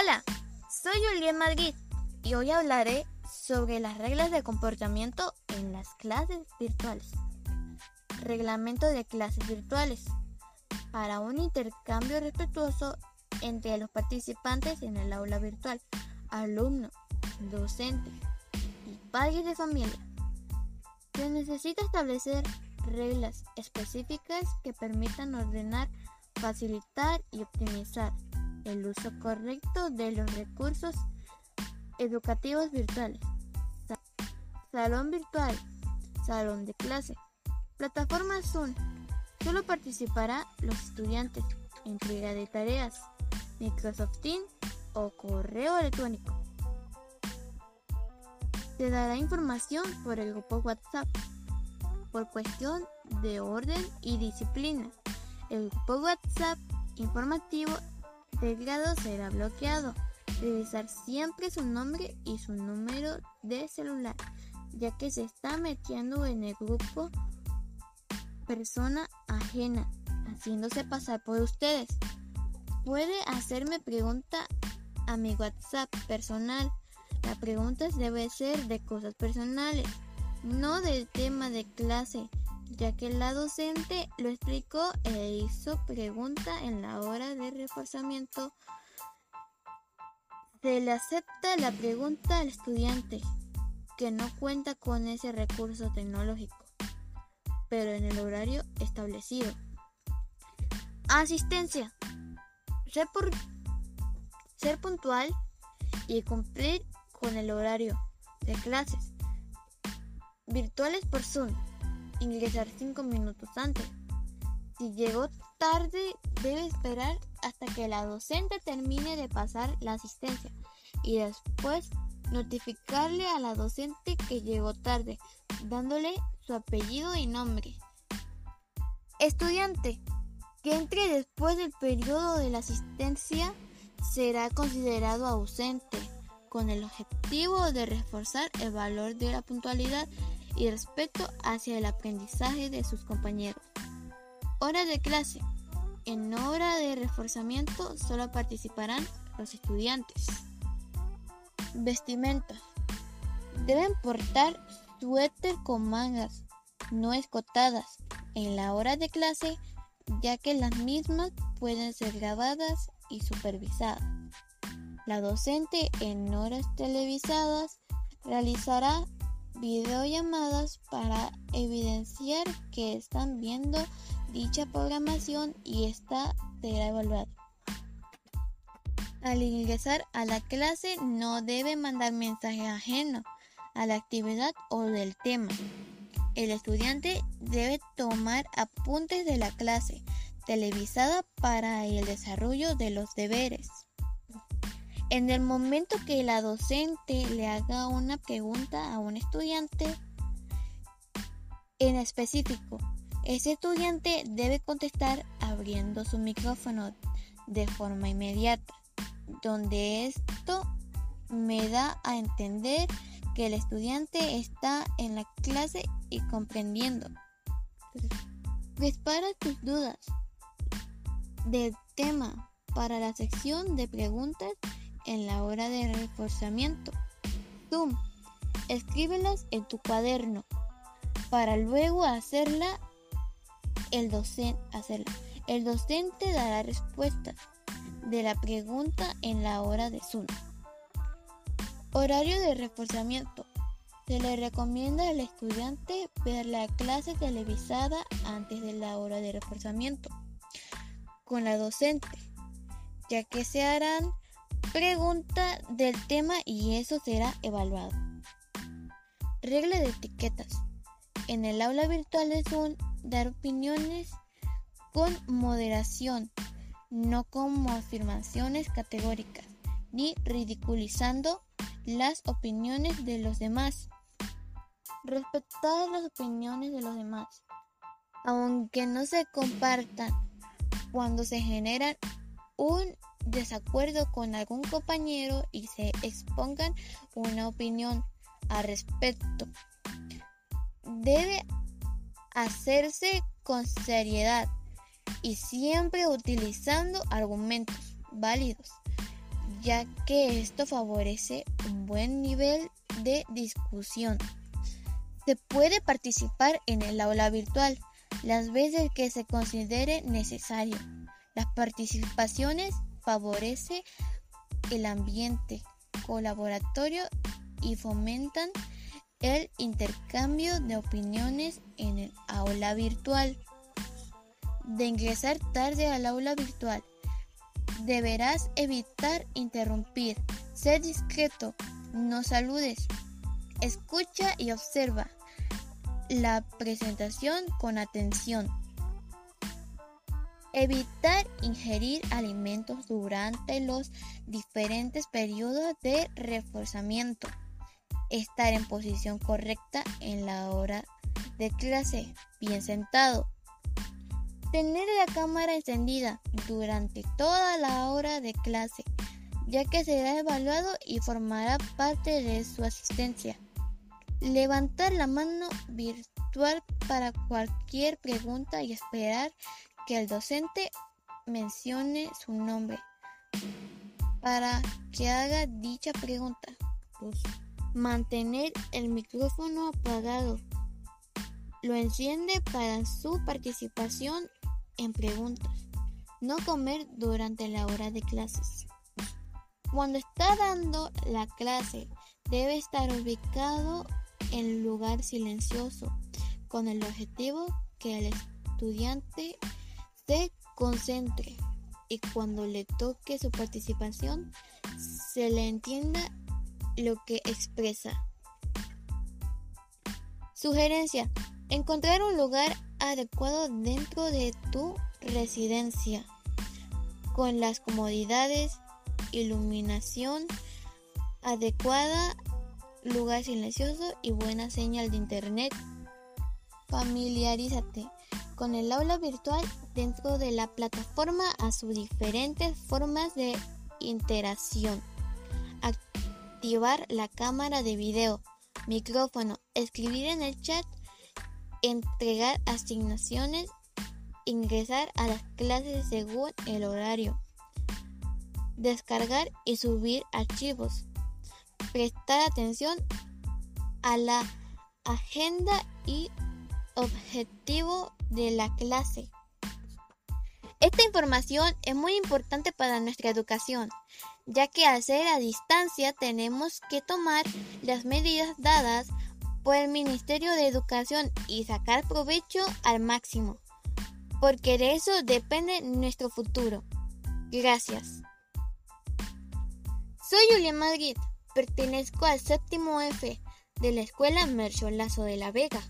Hola, soy Julián Madrid y hoy hablaré sobre las reglas de comportamiento en las clases virtuales. Reglamento de clases virtuales. Para un intercambio respetuoso entre los participantes en el aula virtual, alumno, docente y padres de familia. Se necesita establecer reglas específicas que permitan ordenar, facilitar y optimizar el uso correcto de los recursos educativos virtuales. Salón virtual, salón de clase, plataforma Zoom. Solo participará los estudiantes. Entrega de tareas, Microsoft Teams o correo electrónico. Se dará información por el grupo WhatsApp por cuestión de orden y disciplina. El grupo WhatsApp informativo del grado será bloqueado. Revisar siempre su nombre y su número de celular, ya que se está metiendo en el grupo persona ajena, haciéndose pasar por ustedes. Puede hacerme pregunta a mi WhatsApp personal. La pregunta debe ser de cosas personales no del tema de clase, ya que la docente lo explicó e hizo pregunta en la hora de reforzamiento. Se le acepta la pregunta al estudiante que no cuenta con ese recurso tecnológico, pero en el horario establecido. Asistencia. Ser, ser puntual y cumplir con el horario de clases virtuales por Zoom. Ingresar 5 minutos antes. Si llegó tarde, debe esperar hasta que la docente termine de pasar la asistencia y después notificarle a la docente que llegó tarde, dándole su apellido y nombre. Estudiante que entre después del periodo de la asistencia será considerado ausente, con el objetivo de reforzar el valor de la puntualidad y respeto hacia el aprendizaje de sus compañeros. Hora de clase. En hora de reforzamiento solo participarán los estudiantes. Vestimenta. Deben portar suéter con mangas, no escotadas, en la hora de clase, ya que las mismas pueden ser grabadas y supervisadas. La docente en horas televisadas realizará videollamadas para evidenciar que están viendo dicha programación y esta será evaluada. Al ingresar a la clase no debe mandar mensaje ajeno a la actividad o del tema. El estudiante debe tomar apuntes de la clase televisada para el desarrollo de los deberes. En el momento que la docente le haga una pregunta a un estudiante en específico, ese estudiante debe contestar abriendo su micrófono de forma inmediata, donde esto me da a entender que el estudiante está en la clase y comprendiendo. Dispara tus dudas del tema para la sección de preguntas en la hora de reforzamiento. Zoom, escríbelas en tu cuaderno para luego hacerla el docente, hacerla. El docente dará respuestas de la pregunta en la hora de Zoom. Horario de reforzamiento. Se le recomienda al estudiante ver la clase televisada antes de la hora de reforzamiento con la docente, ya que se harán pregunta del tema y eso será evaluado. Regla de etiquetas. En el aula virtual es un dar opiniones con moderación, no como afirmaciones categóricas, ni ridiculizando las opiniones de los demás. Respetar las opiniones de los demás, aunque no se compartan cuando se generan un desacuerdo con algún compañero y se expongan una opinión al respecto. Debe hacerse con seriedad y siempre utilizando argumentos válidos, ya que esto favorece un buen nivel de discusión. Se puede participar en el aula virtual las veces que se considere necesario. Las participaciones favorece el ambiente colaboratorio y fomentan el intercambio de opiniones en el aula virtual. De ingresar tarde al aula virtual, deberás evitar interrumpir, ser discreto, no saludes, escucha y observa la presentación con atención. Evitar ingerir alimentos durante los diferentes periodos de reforzamiento. Estar en posición correcta en la hora de clase, bien sentado. Tener la cámara encendida durante toda la hora de clase, ya que será evaluado y formará parte de su asistencia. Levantar la mano virtual para cualquier pregunta y esperar que el docente mencione su nombre para que haga dicha pregunta. Mantener el micrófono apagado. Lo enciende para su participación en preguntas. No comer durante la hora de clases. Cuando está dando la clase, debe estar ubicado en lugar silencioso, con el objetivo que el estudiante se concentre y cuando le toque su participación se le entienda lo que expresa. Sugerencia. Encontrar un lugar adecuado dentro de tu residencia con las comodidades, iluminación adecuada lugar silencioso y buena señal de internet. Familiarízate con el aula virtual dentro de la plataforma a sus diferentes formas de interacción. Activar la cámara de video, micrófono, escribir en el chat, entregar asignaciones, ingresar a las clases según el horario, descargar y subir archivos prestar atención a la agenda y objetivo de la clase. Esta información es muy importante para nuestra educación, ya que al ser a distancia tenemos que tomar las medidas dadas por el Ministerio de Educación y sacar provecho al máximo, porque de eso depende nuestro futuro. Gracias. Soy Julia Madrid. Pertenezco al séptimo F de la Escuela Mercho Lazo de la Vega.